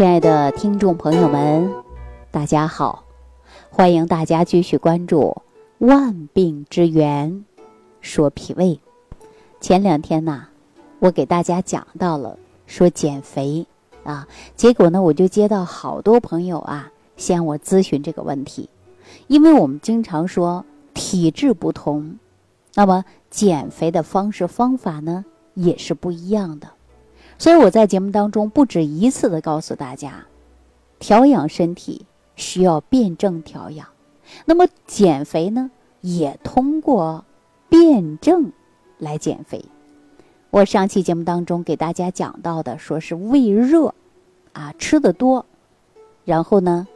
亲爱的听众朋友们，大家好！欢迎大家继续关注《万病之源说脾胃》。前两天呢，我给大家讲到了说减肥啊，结果呢，我就接到好多朋友啊向我咨询这个问题，因为我们经常说体质不同，那么减肥的方式方法呢也是不一样的。所以我在节目当中不止一次的告诉大家，调养身体需要辩证调养，那么减肥呢，也通过辩证来减肥。我上期节目当中给大家讲到的，说是胃热，啊吃的多，然后呢，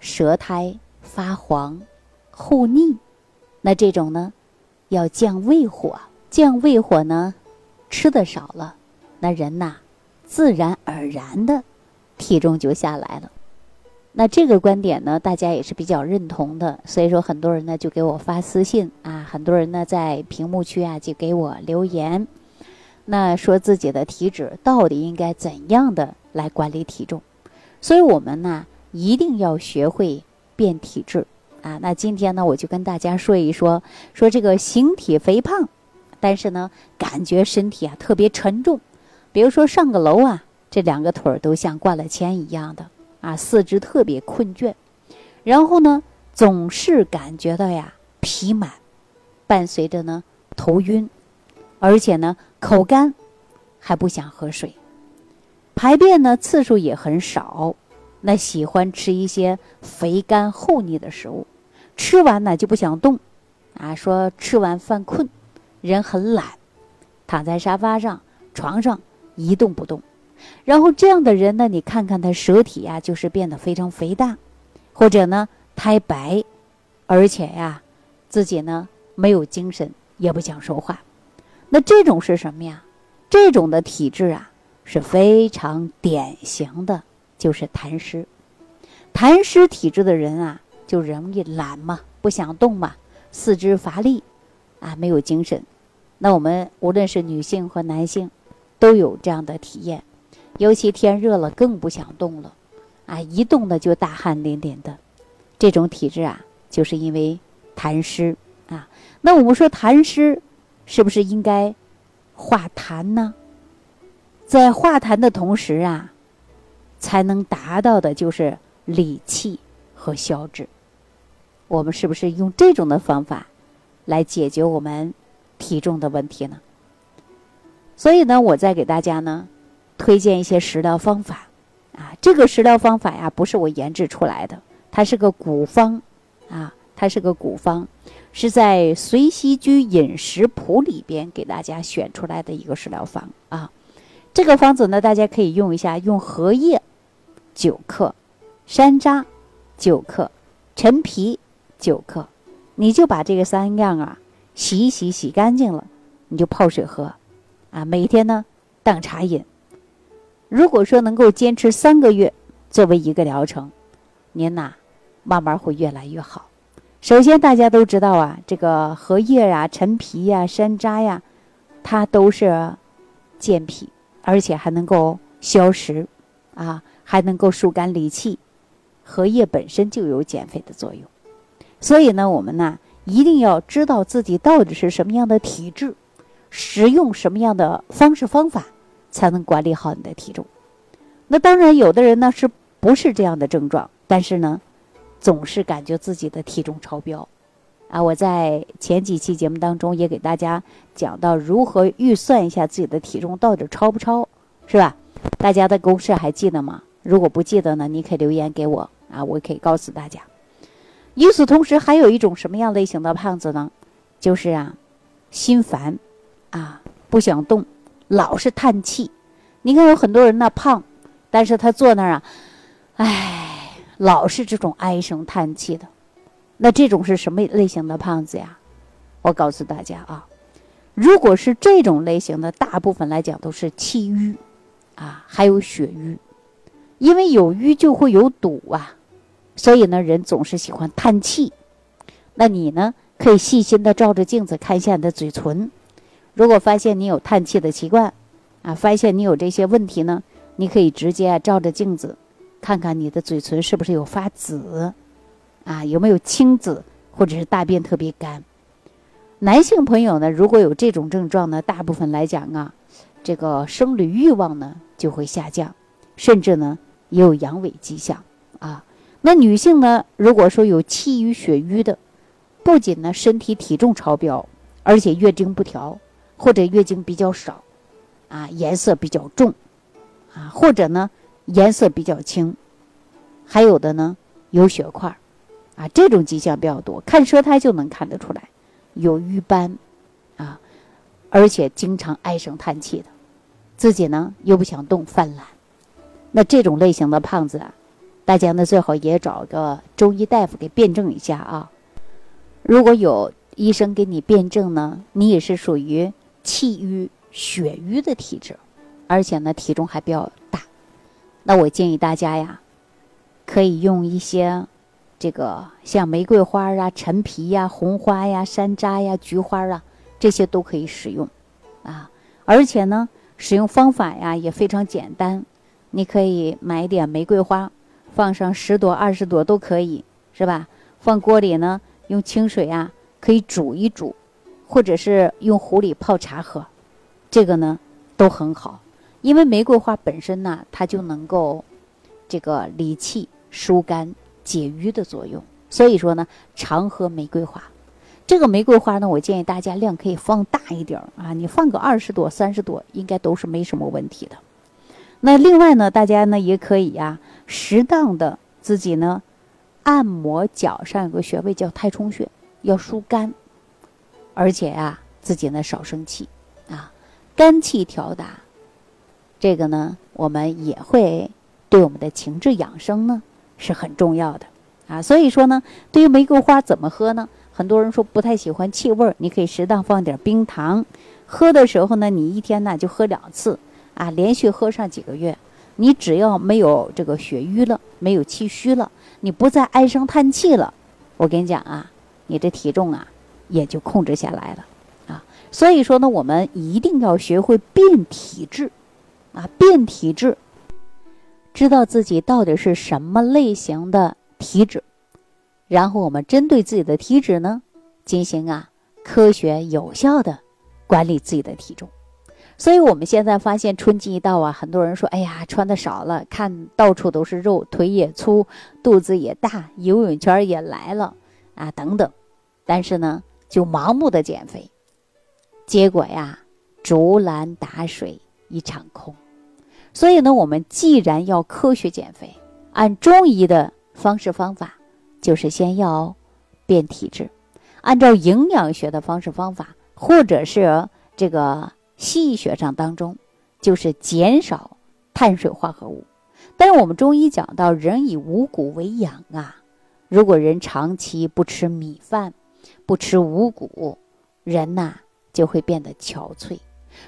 舌苔发黄、厚腻，那这种呢，要降胃火，降胃火呢，吃的少了，那人呐。自然而然的，体重就下来了。那这个观点呢，大家也是比较认同的。所以说，很多人呢就给我发私信啊，很多人呢在屏幕区啊就给我留言，那说自己的体脂到底应该怎样的来管理体重。所以我们呢一定要学会变体质啊。那今天呢，我就跟大家说一说，说这个形体肥胖，但是呢感觉身体啊特别沉重。比如说上个楼啊，这两个腿儿都像灌了铅一样的啊，四肢特别困倦，然后呢，总是感觉到呀疲满，伴随着呢头晕，而且呢口干，还不想喝水，排便呢次数也很少，那喜欢吃一些肥甘厚腻的食物，吃完呢就不想动，啊，说吃完犯困，人很懒，躺在沙发上、床上。一动不动，然后这样的人呢，你看看他舌体呀，就是变得非常肥大，或者呢苔白，而且呀，自己呢没有精神，也不想说话。那这种是什么呀？这种的体质啊是非常典型的，就是痰湿。痰湿体质的人啊，就容易懒嘛，不想动嘛，四肢乏力，啊，没有精神。那我们无论是女性和男性。都有这样的体验，尤其天热了更不想动了，啊，一动呢就大汗淋淋的，这种体质啊，就是因为痰湿啊。那我们说痰湿，是不是应该化痰呢？在化痰的同时啊，才能达到的就是理气和消滞。我们是不是用这种的方法来解决我们体重的问题呢？所以呢，我再给大家呢推荐一些食疗方法啊。这个食疗方法呀，不是我研制出来的，它是个古方啊，它是个古方，是在《随息居饮食谱》里边给大家选出来的一个食疗方啊。这个方子呢，大家可以用一下，用荷叶九克，山楂九克，陈皮九克，你就把这个三样啊洗一洗，洗干净了，你就泡水喝。啊，每天呢当茶饮。如果说能够坚持三个月作为一个疗程，您呐慢慢会越来越好。首先大家都知道啊，这个荷叶呀、陈皮呀、山楂呀，它都是健脾，而且还能够消食，啊，还能够疏肝理气。荷叶本身就有减肥的作用，所以呢，我们呢一定要知道自己到底是什么样的体质。使用什么样的方式方法才能管理好你的体重？那当然，有的人呢是不是这样的症状，但是呢，总是感觉自己的体重超标。啊，我在前几期节目当中也给大家讲到如何预算一下自己的体重到底超不超，是吧？大家的公式还记得吗？如果不记得呢，你可以留言给我啊，我可以告诉大家。与此同时，还有一种什么样类型的胖子呢？就是啊，心烦。啊，不想动，老是叹气。你看有很多人呢胖，但是他坐那儿啊，唉，老是这种唉声叹气的。那这种是什么类型的胖子呀？我告诉大家啊，如果是这种类型的，大部分来讲都是气瘀啊，还有血瘀。因为有瘀就会有堵啊，所以呢，人总是喜欢叹气。那你呢，可以细心的照着镜子看一下你的嘴唇。如果发现你有叹气的习惯，啊，发现你有这些问题呢，你可以直接照着镜子看看你的嘴唇是不是有发紫，啊，有没有青紫，或者是大便特别干。男性朋友呢，如果有这种症状呢，大部分来讲啊，这个生理欲望呢就会下降，甚至呢也有阳痿迹象啊。那女性呢，如果说有气郁血瘀的，不仅呢身体体重超标，而且月经不调，或者月经比较少，啊，颜色比较重，啊，或者呢颜色比较轻，还有的呢有血块，啊，这种迹象比较多，看舌苔就能看得出来，有瘀斑，啊，而且经常唉声叹气的，自己呢又不想动，犯懒，那这种类型的胖子啊，大家呢最好也找个中医大夫给辩证一下啊。如果有医生给你辩证呢，你也是属于气瘀血瘀的体质，而且呢体重还比较大，那我建议大家呀，可以用一些这个像玫瑰花啊、陈皮呀、红花呀、山楂呀、菊花啊，这些都可以使用啊。而且呢，使用方法呀也非常简单，你可以买点玫瑰花，放上十朵、二十朵都可以，是吧？放锅里呢。用清水啊，可以煮一煮，或者是用壶里泡茶喝，这个呢都很好。因为玫瑰花本身呢，它就能够这个理气、疏肝、解郁的作用。所以说呢，常喝玫瑰花。这个玫瑰花呢，我建议大家量可以放大一点啊，你放个二十朵、三十朵，应该都是没什么问题的。那另外呢，大家呢也可以呀，适当的自己呢。按摩脚上有个穴位叫太冲穴，要疏肝，而且呀，自己呢少生气，啊，肝气调达，这个呢，我们也会对我们的情志养生呢是很重要的，啊，所以说呢，对于玫瑰花怎么喝呢？很多人说不太喜欢气味儿，你可以适当放点冰糖，喝的时候呢，你一天呢就喝两次，啊，连续喝上几个月，你只要没有这个血瘀了，没有气虚了。你不再唉声叹气了，我跟你讲啊，你这体重啊也就控制下来了啊。所以说呢，我们一定要学会辨体质啊，辨体质，知道自己到底是什么类型的体质，然后我们针对自己的体质呢，进行啊科学有效的管理自己的体重。所以，我们现在发现春季一到啊，很多人说：“哎呀，穿的少了，看到处都是肉，腿也粗，肚子也大，游泳圈也来了啊，等等。”但是呢，就盲目的减肥，结果呀，竹篮打水一场空。所以呢，我们既然要科学减肥，按中医的方式方法，就是先要变体质，按照营养学的方式方法，或者是这个。西医学上当中，就是减少碳水化合物。但是我们中医讲到，人以五谷为养啊。如果人长期不吃米饭，不吃五谷，人呐就会变得憔悴。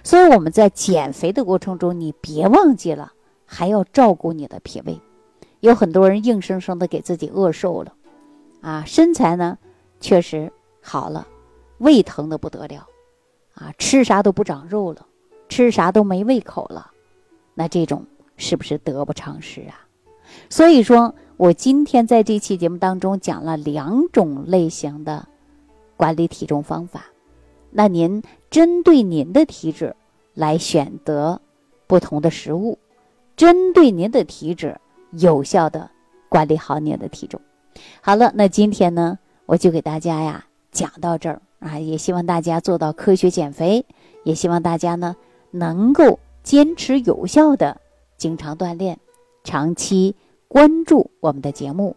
所以我们在减肥的过程中，你别忘记了还要照顾你的脾胃。有很多人硬生生的给自己饿瘦了，啊，身材呢确实好了，胃疼的不得了。啊，吃啥都不长肉了，吃啥都没胃口了，那这种是不是得不偿失啊？所以说我今天在这期节目当中讲了两种类型的管理体重方法，那您针对您的体质来选择不同的食物，针对您的体质有效的管理好您的体重。好了，那今天呢，我就给大家呀讲到这儿。啊，也希望大家做到科学减肥，也希望大家呢能够坚持有效的经常锻炼，长期关注我们的节目，